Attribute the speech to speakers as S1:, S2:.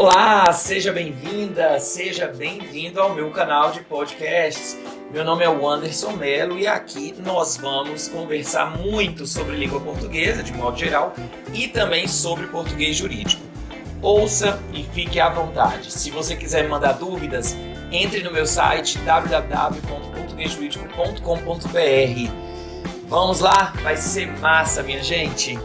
S1: Olá, seja bem-vinda, seja bem-vindo ao meu canal de podcasts. Meu nome é Wanderson Melo e aqui nós vamos conversar muito sobre língua portuguesa, de modo geral, e também sobre português jurídico. Ouça e fique à vontade. Se você quiser mandar dúvidas, entre no meu site www.portuguesjurídico.com.br. Vamos lá, vai ser massa, minha gente!